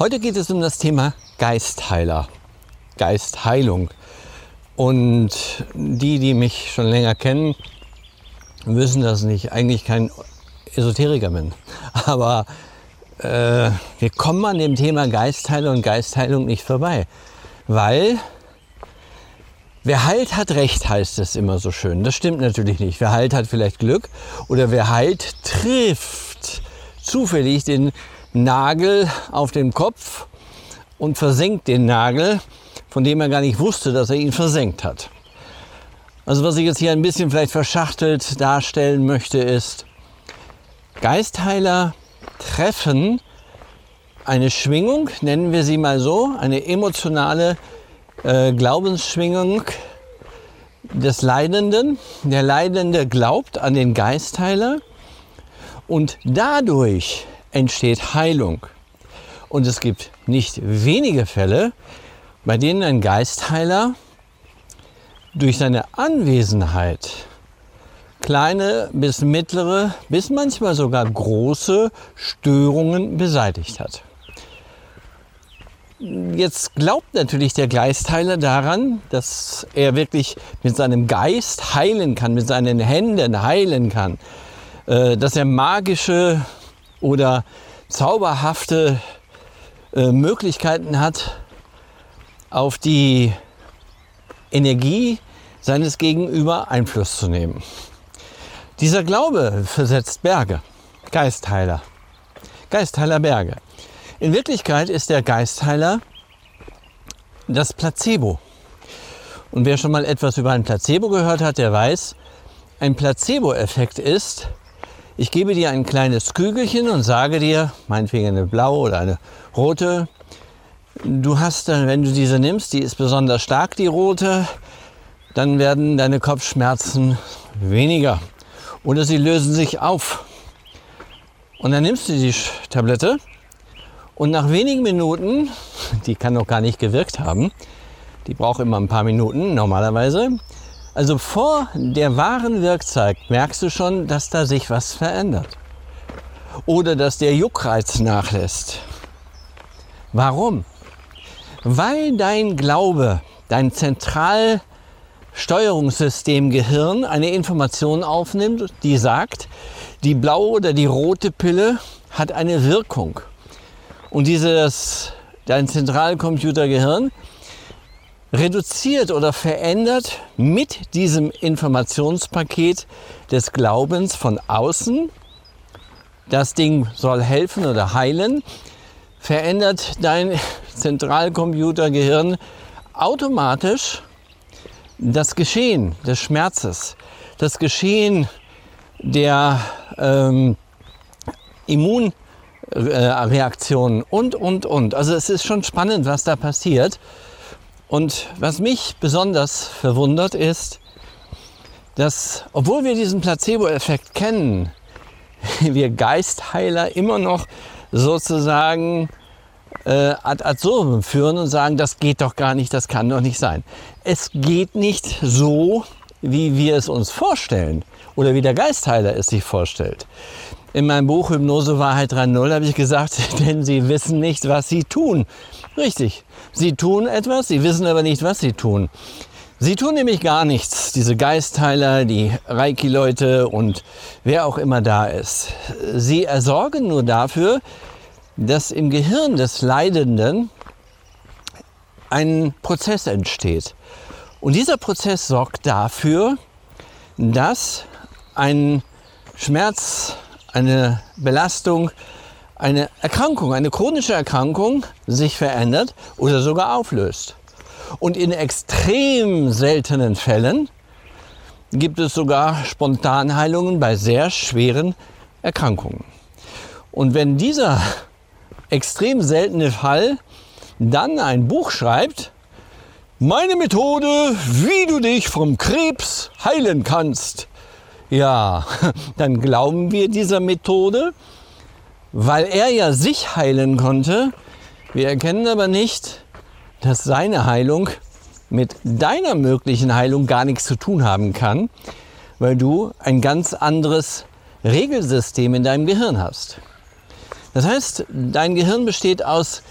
Heute geht es um das Thema Geistheiler, Geistheilung. Und die, die mich schon länger kennen, wissen, dass ich eigentlich kein Esoteriker bin. Aber äh, wir kommen an dem Thema Geistheilung und Geistheilung nicht vorbei. Weil wer heilt, hat Recht, heißt es immer so schön. Das stimmt natürlich nicht. Wer heilt, hat vielleicht Glück. Oder wer heilt, trifft zufällig den Nagel auf den Kopf und versenkt den Nagel, von dem er gar nicht wusste, dass er ihn versenkt hat. Also was ich jetzt hier ein bisschen vielleicht verschachtelt darstellen möchte, ist, Geistheiler treffen eine Schwingung, nennen wir sie mal so, eine emotionale äh, Glaubensschwingung des Leidenden. Der Leidende glaubt an den Geistheiler und dadurch entsteht Heilung. Und es gibt nicht wenige Fälle, bei denen ein Geistheiler durch seine Anwesenheit kleine bis mittlere bis manchmal sogar große Störungen beseitigt hat. Jetzt glaubt natürlich der Geistheiler daran, dass er wirklich mit seinem Geist heilen kann, mit seinen Händen heilen kann, äh, dass er magische oder zauberhafte äh, Möglichkeiten hat, auf die Energie seines Gegenüber Einfluss zu nehmen. Dieser Glaube versetzt Berge, Geistheiler, Geistheiler Berge. In Wirklichkeit ist der Geistheiler das Placebo. Und wer schon mal etwas über ein Placebo gehört hat, der weiß, ein Placebo-Effekt ist, ich gebe dir ein kleines Kügelchen und sage dir, meinetwegen eine blaue oder eine rote, du hast dann, wenn du diese nimmst, die ist besonders stark, die rote, dann werden deine Kopfschmerzen weniger oder sie lösen sich auf. Und dann nimmst du die Tablette und nach wenigen Minuten, die kann noch gar nicht gewirkt haben, die braucht immer ein paar Minuten normalerweise, also vor der wahren Wirkzeit merkst du schon, dass da sich was verändert. Oder dass der Juckreiz nachlässt. Warum? Weil dein Glaube, dein Zentralsteuerungssystem Gehirn eine Information aufnimmt, die sagt, die blaue oder die rote Pille hat eine Wirkung. Und dieses, dein Zentralcomputergehirn reduziert oder verändert mit diesem Informationspaket des Glaubens von außen. Das Ding soll helfen oder heilen. Verändert dein Zentralcomputergehirn automatisch das Geschehen des Schmerzes, das Geschehen der ähm, Immunreaktionen und, und, und. Also es ist schon spannend, was da passiert. Und was mich besonders verwundert ist, dass obwohl wir diesen Placebo-Effekt kennen, wir Geistheiler immer noch sozusagen äh, ad absurdum führen und sagen, das geht doch gar nicht, das kann doch nicht sein. Es geht nicht so, wie wir es uns vorstellen oder wie der Geistheiler es sich vorstellt. In meinem Buch Hypnose Wahrheit 3.0 habe ich gesagt, denn sie wissen nicht, was sie tun. Richtig, sie tun etwas, sie wissen aber nicht, was sie tun. Sie tun nämlich gar nichts, diese Geistheiler, die Reiki-Leute und wer auch immer da ist. Sie ersorgen nur dafür, dass im Gehirn des Leidenden ein Prozess entsteht. Und dieser Prozess sorgt dafür, dass ein Schmerz, eine Belastung, eine Erkrankung, eine chronische Erkrankung sich verändert oder sogar auflöst. Und in extrem seltenen Fällen gibt es sogar Spontanheilungen bei sehr schweren Erkrankungen. Und wenn dieser extrem seltene Fall dann ein Buch schreibt, meine Methode, wie du dich vom Krebs heilen kannst. Ja, dann glauben wir dieser Methode, weil er ja sich heilen konnte. Wir erkennen aber nicht, dass seine Heilung mit deiner möglichen Heilung gar nichts zu tun haben kann, weil du ein ganz anderes Regelsystem in deinem Gehirn hast. Das heißt, dein Gehirn besteht aus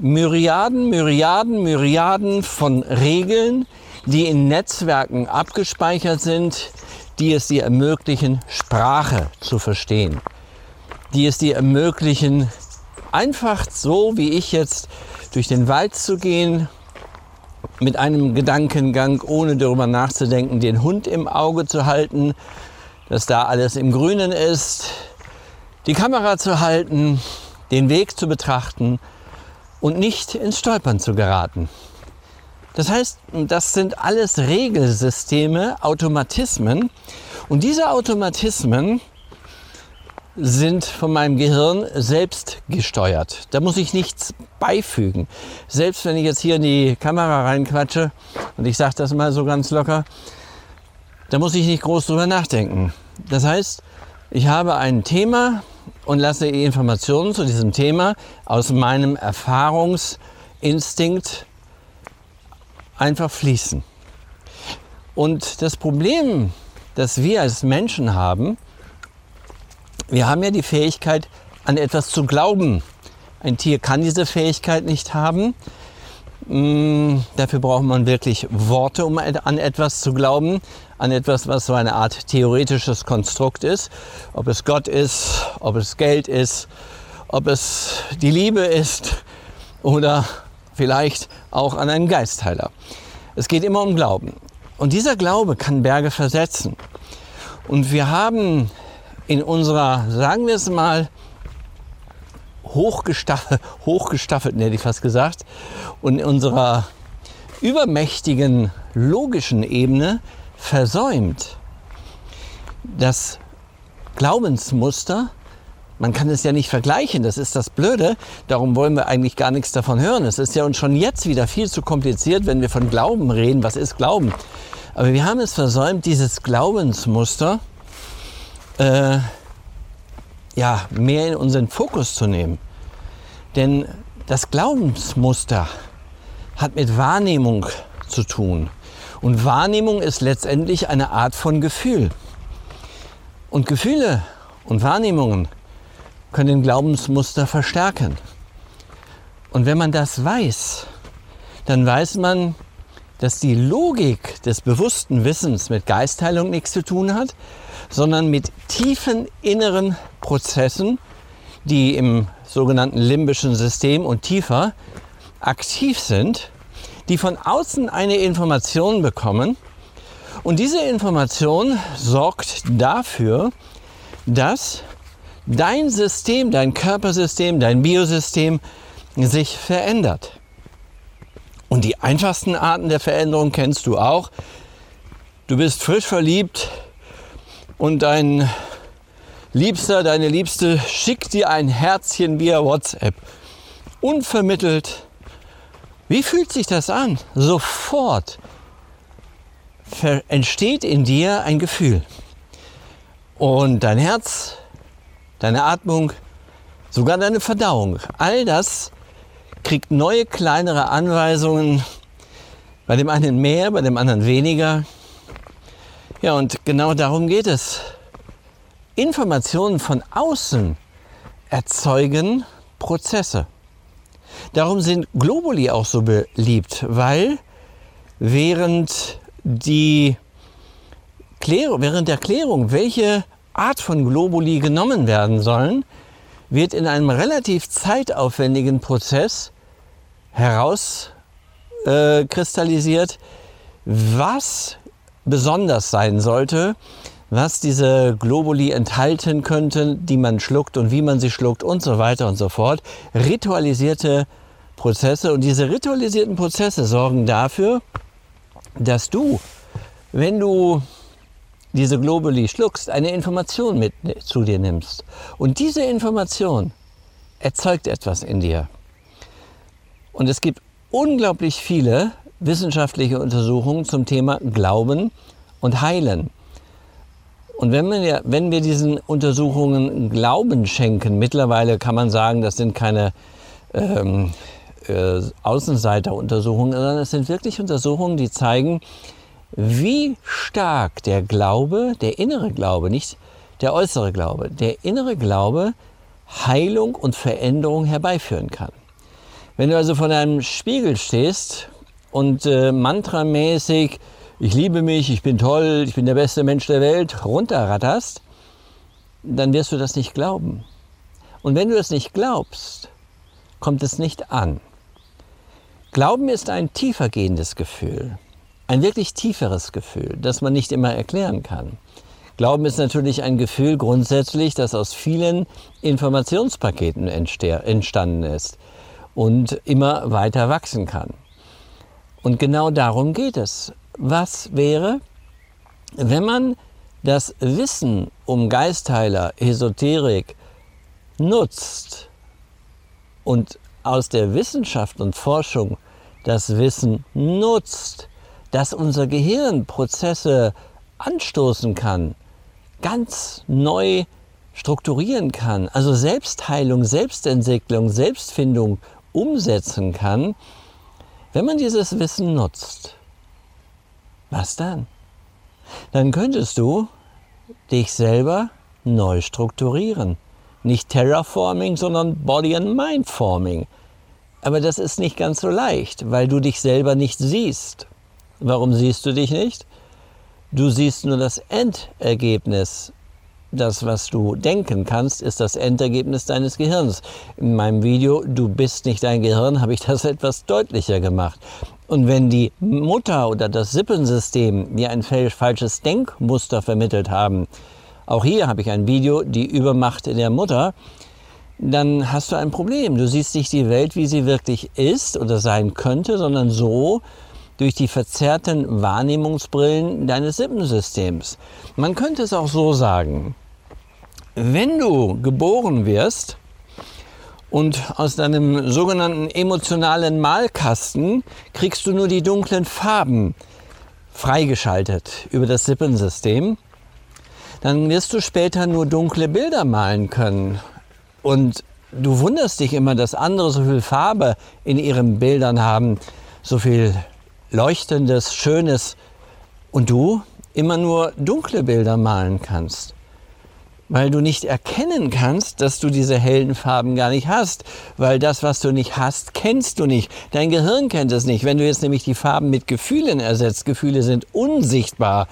Myriaden, Myriaden, Myriaden von Regeln, die in Netzwerken abgespeichert sind, die es dir ermöglichen, Sprache zu verstehen, die es dir ermöglichen, einfach so wie ich jetzt durch den Wald zu gehen, mit einem Gedankengang, ohne darüber nachzudenken, den Hund im Auge zu halten, dass da alles im Grünen ist, die Kamera zu halten, den Weg zu betrachten und nicht ins Stolpern zu geraten. Das heißt, das sind alles Regelsysteme, Automatismen. Und diese Automatismen sind von meinem Gehirn selbst gesteuert. Da muss ich nichts beifügen. Selbst wenn ich jetzt hier in die Kamera reinquatsche und ich sage das mal so ganz locker, da muss ich nicht groß drüber nachdenken. Das heißt, ich habe ein Thema und lasse Informationen zu diesem Thema aus meinem Erfahrungsinstinkt einfach fließen. Und das Problem, das wir als Menschen haben, wir haben ja die Fähigkeit, an etwas zu glauben. Ein Tier kann diese Fähigkeit nicht haben. Mm, dafür braucht man wirklich Worte, um an etwas zu glauben, an etwas, was so eine Art theoretisches Konstrukt ist. Ob es Gott ist, ob es Geld ist, ob es die Liebe ist oder vielleicht auch an einen Geistheiler. Es geht immer um Glauben. Und dieser Glaube kann Berge versetzen. Und wir haben in unserer, sagen wir es mal, hochgestaffelt, hochgestaffelt hätte ich fast gesagt, und in unserer übermächtigen logischen Ebene versäumt, das Glaubensmuster, man kann es ja nicht vergleichen, das ist das Blöde, darum wollen wir eigentlich gar nichts davon hören. Es ist ja uns schon jetzt wieder viel zu kompliziert, wenn wir von Glauben reden. Was ist Glauben? Aber wir haben es versäumt, dieses Glaubensmuster äh, ja, mehr in unseren Fokus zu nehmen. Denn das Glaubensmuster hat mit Wahrnehmung zu tun. Und Wahrnehmung ist letztendlich eine Art von Gefühl. Und Gefühle und Wahrnehmungen können Glaubensmuster verstärken. Und wenn man das weiß, dann weiß man, dass die Logik des bewussten Wissens mit Geistheilung nichts zu tun hat, sondern mit tiefen inneren Prozessen, die im sogenannten limbischen System und tiefer aktiv sind, die von außen eine Information bekommen. Und diese Information sorgt dafür, dass dein System, dein Körpersystem, dein Biosystem sich verändert. Und die einfachsten Arten der Veränderung kennst du auch. Du bist frisch verliebt, und dein Liebster, deine Liebste schickt dir ein Herzchen via WhatsApp. Unvermittelt. Wie fühlt sich das an? Sofort entsteht in dir ein Gefühl. Und dein Herz, deine Atmung, sogar deine Verdauung, all das kriegt neue kleinere Anweisungen. Bei dem einen mehr, bei dem anderen weniger. Ja, und genau darum geht es. Informationen von außen erzeugen Prozesse. Darum sind Globuli auch so beliebt, weil während, die Klärung, während der Klärung, welche Art von Globuli genommen werden sollen, wird in einem relativ zeitaufwendigen Prozess herauskristallisiert, äh, was besonders sein sollte, was diese Globuli enthalten könnten, die man schluckt und wie man sie schluckt und so weiter und so fort. Ritualisierte Prozesse und diese ritualisierten Prozesse sorgen dafür, dass du, wenn du diese Globuli schluckst, eine Information mit zu dir nimmst. Und diese Information erzeugt etwas in dir. Und es gibt unglaublich viele wissenschaftliche Untersuchungen zum Thema Glauben und Heilen. Und wenn wir, wenn wir diesen Untersuchungen Glauben schenken, mittlerweile kann man sagen, das sind keine ähm, äh, Außenseiteruntersuchungen, sondern es sind wirklich Untersuchungen, die zeigen, wie stark der Glaube, der innere Glaube, nicht der äußere Glaube, der innere Glaube Heilung und Veränderung herbeiführen kann. Wenn du also vor einem Spiegel stehst und äh, mantramäßig ich liebe mich, ich bin toll, ich bin der beste Mensch der Welt runterratterst, dann wirst du das nicht glauben. Und wenn du es nicht glaubst, kommt es nicht an. Glauben ist ein tiefer gehendes Gefühl, ein wirklich tieferes Gefühl, das man nicht immer erklären kann. Glauben ist natürlich ein Gefühl grundsätzlich, das aus vielen Informationspaketen entstanden ist und immer weiter wachsen kann. Und genau darum geht es was wäre, wenn man das Wissen um Geistheiler, Esoterik nutzt und aus der Wissenschaft und Forschung das Wissen nutzt, dass unser Gehirn Prozesse anstoßen kann, ganz neu strukturieren kann, also Selbstheilung, Selbstentwicklung, Selbstfindung umsetzen kann, wenn man dieses Wissen nutzt. Was dann? Dann könntest du dich selber neu strukturieren. Nicht Terraforming, sondern Body and Mind Forming. Aber das ist nicht ganz so leicht, weil du dich selber nicht siehst. Warum siehst du dich nicht? Du siehst nur das Endergebnis. Das, was du denken kannst, ist das Endergebnis deines Gehirns. In meinem Video Du bist nicht dein Gehirn habe ich das etwas deutlicher gemacht. Und wenn die Mutter oder das Sippensystem mir ein falsches Denkmuster vermittelt haben, auch hier habe ich ein Video, die Übermacht der Mutter, dann hast du ein Problem. Du siehst nicht die Welt, wie sie wirklich ist oder sein könnte, sondern so durch die verzerrten Wahrnehmungsbrillen deines Sippensystems. Man könnte es auch so sagen, wenn du geboren wirst, und aus deinem sogenannten emotionalen Malkasten kriegst du nur die dunklen Farben freigeschaltet über das Sippensystem. Dann wirst du später nur dunkle Bilder malen können. Und du wunderst dich immer, dass andere so viel Farbe in ihren Bildern haben, so viel Leuchtendes, Schönes und du immer nur dunkle Bilder malen kannst weil du nicht erkennen kannst, dass du diese hellen Farben gar nicht hast, weil das, was du nicht hast, kennst du nicht. Dein Gehirn kennt es nicht. Wenn du jetzt nämlich die Farben mit Gefühlen ersetzt, Gefühle sind unsichtbar.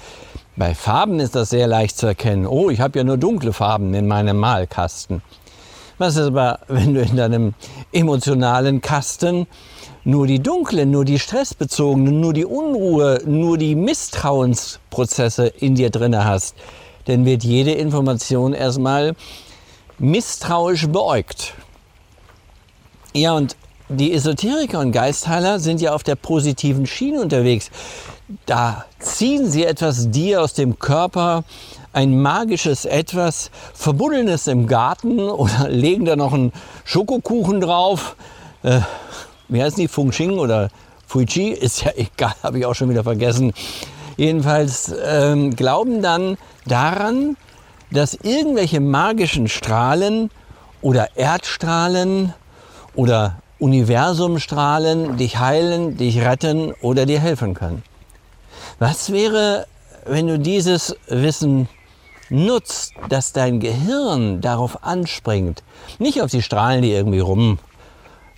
Bei Farben ist das sehr leicht zu erkennen. Oh, ich habe ja nur dunkle Farben in meinem Malkasten. Was ist aber, wenn du in deinem emotionalen Kasten nur die dunklen, nur die stressbezogenen, nur die Unruhe, nur die Misstrauensprozesse in dir drinne hast? dann wird jede Information erstmal misstrauisch beäugt. Ja, und die Esoteriker und Geistheiler sind ja auf der positiven Schiene unterwegs. Da ziehen sie etwas dir aus dem Körper, ein magisches Etwas, Verbuddelnes im Garten oder legen da noch einen Schokokuchen drauf. Äh, wie heißen die? Fung Xing oder Fuji? Ist ja egal, habe ich auch schon wieder vergessen. Jedenfalls ähm, glauben dann daran, dass irgendwelche magischen Strahlen oder Erdstrahlen oder Universumstrahlen dich heilen, dich retten oder dir helfen können. Was wäre, wenn du dieses Wissen nutzt, dass dein Gehirn darauf anspringt, nicht auf die Strahlen, die irgendwie rum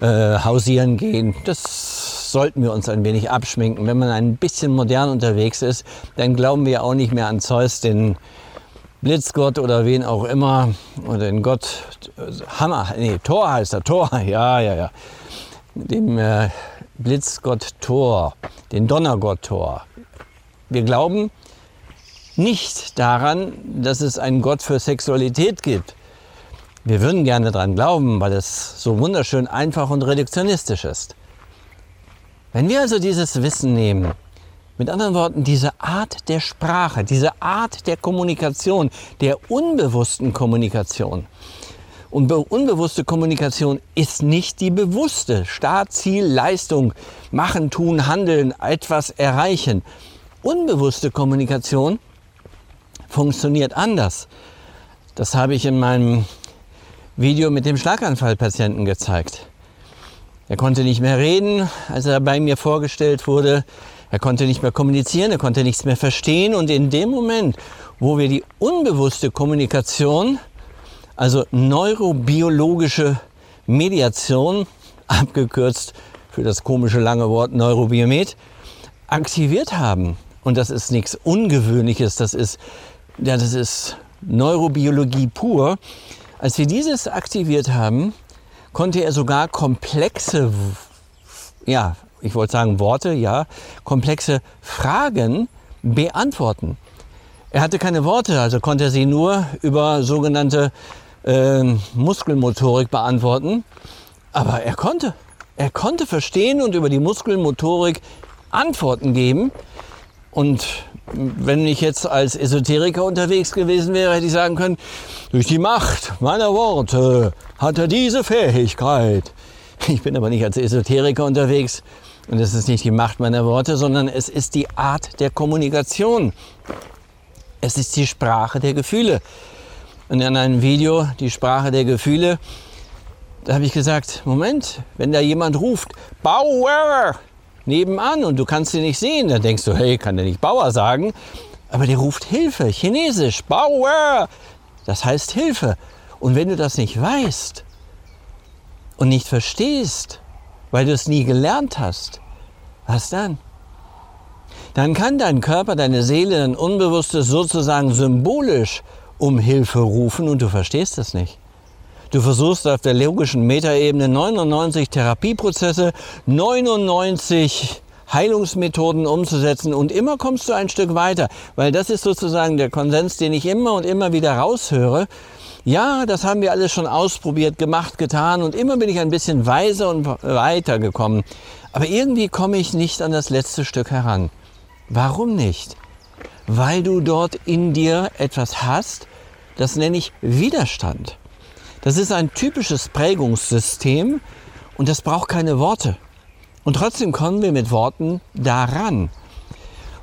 äh, hausieren gehen. Das sollten wir uns ein wenig abschminken. Wenn man ein bisschen modern unterwegs ist, dann glauben wir auch nicht mehr an Zeus, den Blitzgott oder wen auch immer, oder den Gott, Hammer, nee, Thor heißt er, Thor, ja, ja, ja, dem äh, Blitzgott Thor, den Donnergott Thor. Wir glauben nicht daran, dass es einen Gott für Sexualität gibt. Wir würden gerne daran glauben, weil es so wunderschön einfach und reduktionistisch ist. Wenn wir also dieses Wissen nehmen, mit anderen Worten, diese Art der Sprache, diese Art der Kommunikation, der unbewussten Kommunikation, Und unbewusste Kommunikation ist nicht die bewusste. Start, Ziel, Leistung, machen, tun, handeln, etwas erreichen. Unbewusste Kommunikation funktioniert anders. Das habe ich in meinem Video mit dem Schlaganfallpatienten gezeigt. Er konnte nicht mehr reden, als er bei mir vorgestellt wurde. Er konnte nicht mehr kommunizieren, er konnte nichts mehr verstehen. Und in dem Moment, wo wir die unbewusste Kommunikation, also neurobiologische Mediation, abgekürzt für das komische lange Wort Neurobiomet, aktiviert haben. Und das ist nichts Ungewöhnliches, das ist, ja, das ist Neurobiologie pur. Als wir dieses aktiviert haben, konnte er sogar komplexe, ja, ich wollte sagen Worte, ja, komplexe Fragen beantworten. Er hatte keine Worte, also konnte er sie nur über sogenannte äh, Muskelmotorik beantworten. Aber er konnte. Er konnte verstehen und über die Muskelmotorik Antworten geben. Und wenn ich jetzt als Esoteriker unterwegs gewesen wäre, hätte ich sagen können, durch die Macht meiner Worte hat er diese Fähigkeit. Ich bin aber nicht als Esoteriker unterwegs. Und es ist nicht die Macht meiner Worte, sondern es ist die Art der Kommunikation. Es ist die Sprache der Gefühle. Und in einem Video, die Sprache der Gefühle, da habe ich gesagt, Moment, wenn da jemand ruft, Bauer, nebenan und du kannst ihn nicht sehen. Dann denkst du, hey, kann der nicht Bauer sagen? Aber der ruft Hilfe, chinesisch, Bauer. Das heißt Hilfe. Und wenn du das nicht weißt und nicht verstehst, weil du es nie gelernt hast, was dann? Dann kann dein Körper, deine Seele, dein Unbewusstes sozusagen symbolisch um Hilfe rufen und du verstehst es nicht. Du versuchst auf der logischen Metaebene 99 Therapieprozesse, 99 Heilungsmethoden umzusetzen und immer kommst du ein Stück weiter, weil das ist sozusagen der Konsens, den ich immer und immer wieder raushöre. Ja, das haben wir alles schon ausprobiert, gemacht, getan und immer bin ich ein bisschen weiser und weiter gekommen. Aber irgendwie komme ich nicht an das letzte Stück heran. Warum nicht? Weil du dort in dir etwas hast, das nenne ich Widerstand. Das ist ein typisches Prägungssystem und das braucht keine Worte. Und trotzdem kommen wir mit Worten daran.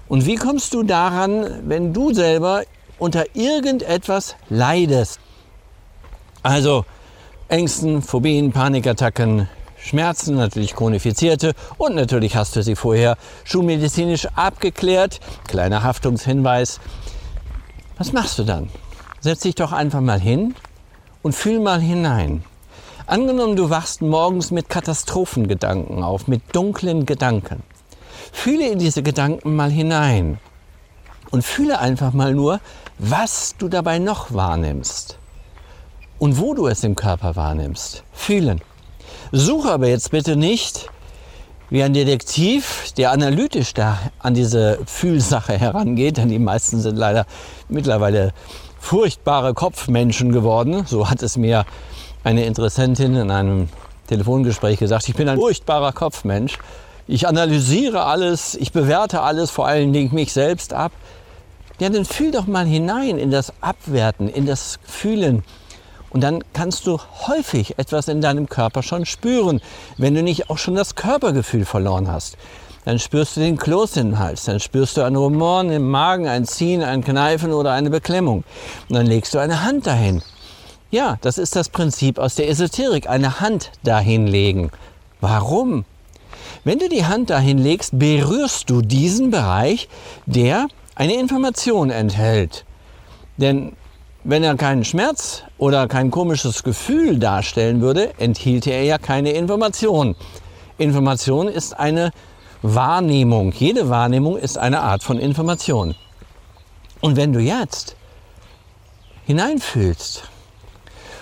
Und wie kommst du daran, wenn du selber unter irgendetwas leidest? Also Ängsten, Phobien, Panikattacken, Schmerzen, natürlich chronifizierte und natürlich hast du sie vorher schulmedizinisch abgeklärt. Kleiner Haftungshinweis. Was machst du dann? Setz dich doch einfach mal hin und fühl mal hinein. Angenommen, du wachst morgens mit Katastrophengedanken auf, mit dunklen Gedanken. Fühle in diese Gedanken mal hinein und fühle einfach mal nur, was du dabei noch wahrnimmst und wo du es im Körper wahrnimmst. Fühlen. Suche aber jetzt bitte nicht wie ein Detektiv, der analytisch da an diese Fühlsache herangeht, denn die meisten sind leider mittlerweile furchtbare Kopfmenschen geworden. So hat es mir eine Interessentin in einem Telefongespräch gesagt. Ich bin ein furchtbarer Kopfmensch. Ich analysiere alles, ich bewerte alles, vor allen Dingen mich selbst ab. Ja, dann fühl doch mal hinein in das Abwerten, in das Fühlen. Und dann kannst du häufig etwas in deinem Körper schon spüren, wenn du nicht auch schon das Körpergefühl verloren hast. Dann spürst du den Kloß den Hals, dann spürst du ein Rumoren im Magen, ein Ziehen, ein Kneifen oder eine Beklemmung. Und dann legst du eine Hand dahin. Ja, das ist das Prinzip aus der Esoterik, eine Hand dahin legen. Warum? Wenn du die Hand dahin legst, berührst du diesen Bereich, der eine Information enthält. Denn wenn er keinen Schmerz oder kein komisches Gefühl darstellen würde, enthielte er ja keine Information. Information ist eine Wahrnehmung. Jede Wahrnehmung ist eine Art von Information. Und wenn du jetzt hineinfühlst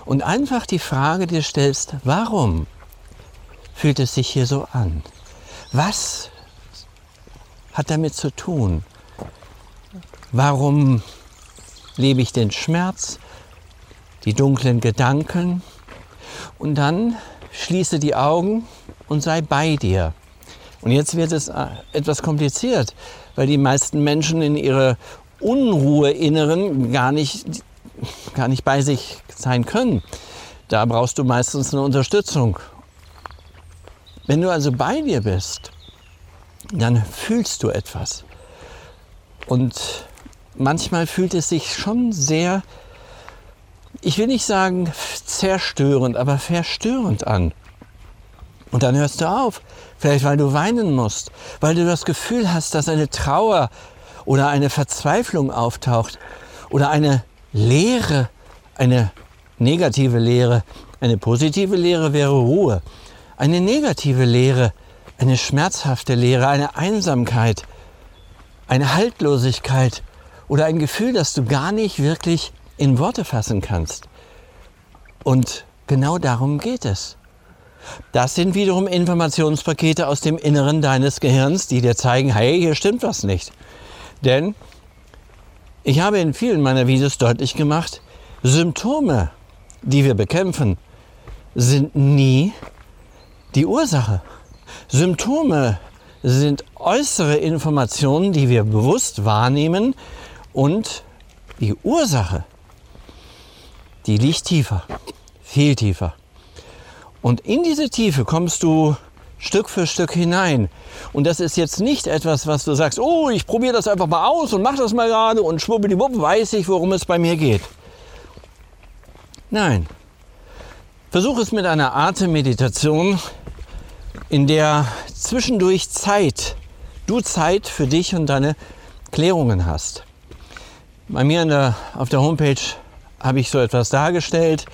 und einfach die Frage dir stellst, warum fühlt es sich hier so an? Was hat damit zu tun? Warum lebe ich den Schmerz, die dunklen Gedanken? Und dann schließe die Augen und sei bei dir. Und jetzt wird es äh, etwas kompliziert, weil die meisten Menschen in ihrer Unruhe inneren gar nicht, gar nicht bei sich sein können. da brauchst du meistens eine Unterstützung. Wenn du also bei dir bist, dann fühlst du etwas. Und manchmal fühlt es sich schon sehr, ich will nicht sagen zerstörend, aber verstörend an. Und dann hörst du auf. Vielleicht weil du weinen musst, weil du das Gefühl hast, dass eine Trauer oder eine Verzweiflung auftaucht oder eine Leere, eine negative Leere. Eine positive Leere wäre Ruhe. Eine negative Leere, eine schmerzhafte Leere, eine Einsamkeit, eine Haltlosigkeit oder ein Gefühl, das du gar nicht wirklich in Worte fassen kannst. Und genau darum geht es. Das sind wiederum Informationspakete aus dem Inneren deines Gehirns, die dir zeigen, hey, hier stimmt was nicht. Denn ich habe in vielen meiner Videos deutlich gemacht, Symptome, die wir bekämpfen, sind nie die Ursache. Symptome sind äußere Informationen, die wir bewusst wahrnehmen und die Ursache, die liegt tiefer, viel tiefer. Und in diese Tiefe kommst du Stück für Stück hinein. Und das ist jetzt nicht etwas, was du sagst, oh, ich probiere das einfach mal aus und mach das mal gerade und schwuppdiwupp weiß ich, worum es bei mir geht. Nein. Versuch es mit einer Atemmeditation, in der zwischendurch Zeit, du Zeit für dich und deine Klärungen hast. Bei mir der, auf der Homepage habe ich so etwas dargestellt.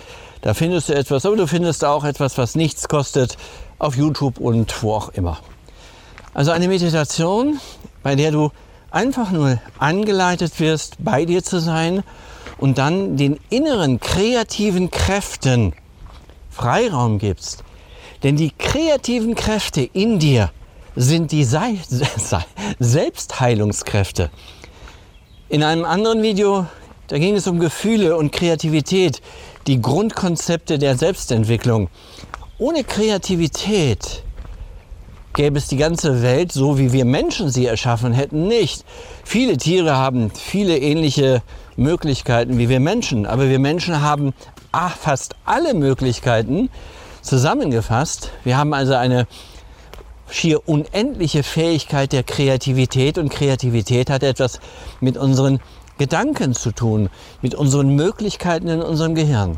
Da findest du etwas, aber du findest auch etwas, was nichts kostet auf YouTube und wo auch immer. Also eine Meditation, bei der du einfach nur angeleitet wirst, bei dir zu sein und dann den inneren kreativen Kräften Freiraum gibst. Denn die kreativen Kräfte in dir sind die Se Selbstheilungskräfte. In einem anderen Video, da ging es um Gefühle und Kreativität, die Grundkonzepte der Selbstentwicklung. Ohne Kreativität gäbe es die ganze Welt, so wie wir Menschen sie erschaffen hätten, nicht. Viele Tiere haben viele ähnliche Möglichkeiten wie wir Menschen, aber wir Menschen haben fast alle Möglichkeiten zusammengefasst. Wir haben also eine schier unendliche Fähigkeit der Kreativität und Kreativität hat etwas mit unseren Gedanken zu tun, mit unseren Möglichkeiten in unserem Gehirn.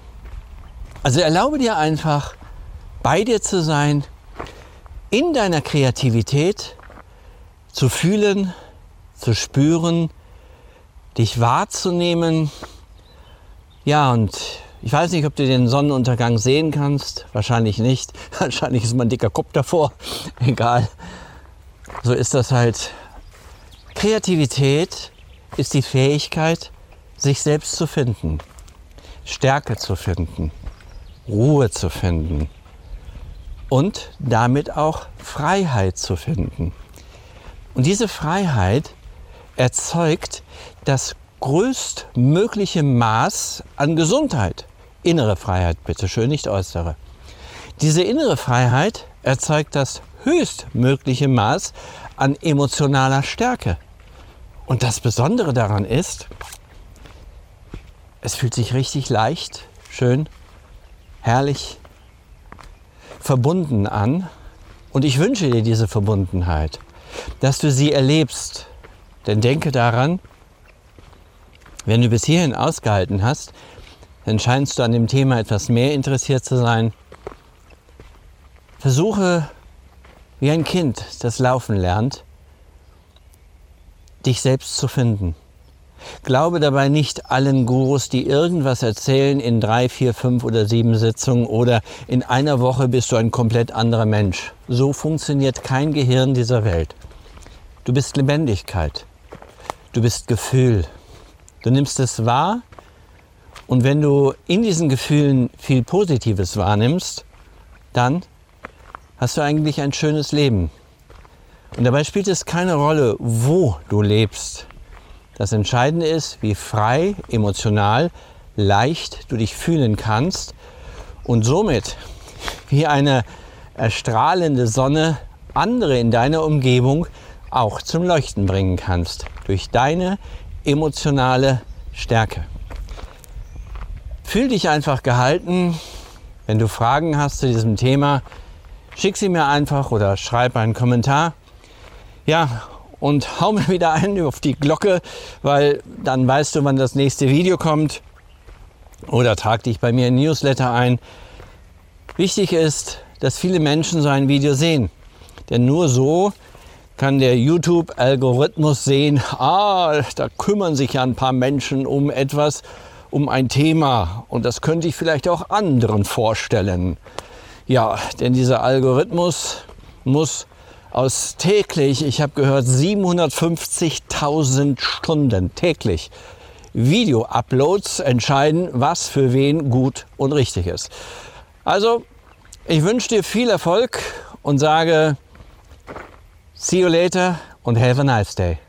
Also erlaube dir einfach, bei dir zu sein, in deiner Kreativität zu fühlen, zu spüren, dich wahrzunehmen. Ja, und ich weiß nicht, ob du den Sonnenuntergang sehen kannst. Wahrscheinlich nicht. Wahrscheinlich ist mein dicker Kopf davor. Egal. So ist das halt. Kreativität ist die Fähigkeit, sich selbst zu finden, Stärke zu finden, Ruhe zu finden, und damit auch Freiheit zu finden. Und diese Freiheit erzeugt das größtmögliche Maß an Gesundheit. Innere Freiheit, bitteschön, nicht äußere. Diese innere Freiheit erzeugt das höchstmögliche Maß an emotionaler Stärke. Und das Besondere daran ist, es fühlt sich richtig leicht, schön, herrlich, verbunden an und ich wünsche dir diese Verbundenheit, dass du sie erlebst. Denn denke daran, wenn du bis hierhin ausgehalten hast, dann scheinst du an dem Thema etwas mehr interessiert zu sein. Versuche, wie ein Kind, das Laufen lernt, dich selbst zu finden. Glaube dabei nicht allen Gurus, die irgendwas erzählen in drei, vier, fünf oder sieben Sitzungen oder in einer Woche bist du ein komplett anderer Mensch. So funktioniert kein Gehirn dieser Welt. Du bist Lebendigkeit. Du bist Gefühl. Du nimmst es wahr und wenn du in diesen Gefühlen viel Positives wahrnimmst, dann hast du eigentlich ein schönes Leben. Und dabei spielt es keine Rolle, wo du lebst. Das Entscheidende ist, wie frei, emotional, leicht du dich fühlen kannst und somit wie eine erstrahlende Sonne andere in deiner Umgebung auch zum Leuchten bringen kannst durch deine emotionale Stärke. Fühl dich einfach gehalten, Wenn du Fragen hast zu diesem Thema, schick sie mir einfach oder schreib einen Kommentar. Ja, und hau mir wieder ein auf die Glocke, weil dann weißt du, wann das nächste Video kommt. Oder trag dich bei mir in Newsletter ein. Wichtig ist, dass viele Menschen so ein Video sehen. Denn nur so kann der YouTube-Algorithmus sehen, ah, da kümmern sich ja ein paar Menschen um etwas, um ein Thema. Und das könnte ich vielleicht auch anderen vorstellen. Ja, denn dieser Algorithmus muss aus täglich, ich habe gehört, 750.000 Stunden täglich Video-Uploads entscheiden, was für wen gut und richtig ist. Also, ich wünsche dir viel Erfolg und sage, see you later und have a nice day.